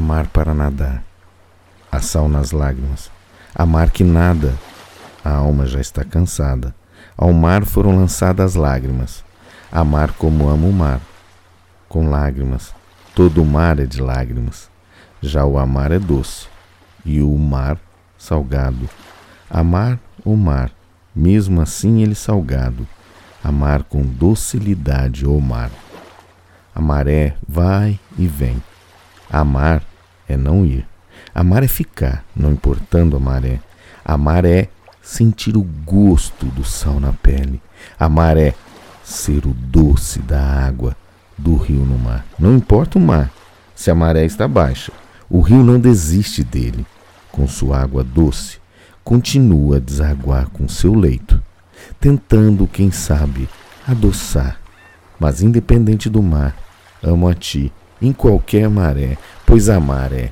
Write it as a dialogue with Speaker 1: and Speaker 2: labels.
Speaker 1: mar para nadar. Há sal nas lágrimas. Há mar que nada. A alma já está cansada. Ao mar foram lançadas lágrimas. Amar como amo o mar. Com lágrimas. Todo o mar é de lágrimas. Já o amar é doce. E o mar, salgado. Amar o mar, mesmo assim ele salgado. Amar com docilidade o mar. A maré vai e vem. Amar é não ir. Amar é ficar, não importando a maré. Amar é sentir o gosto do sal na pele. Amar é ser o doce da água do rio no mar. Não importa o mar, se a maré está baixa, o rio não desiste dele. Com sua água doce, continua a desaguar com seu leito, tentando, quem sabe, adoçar. Mas independente do mar, amo a ti em qualquer maré, pois amar é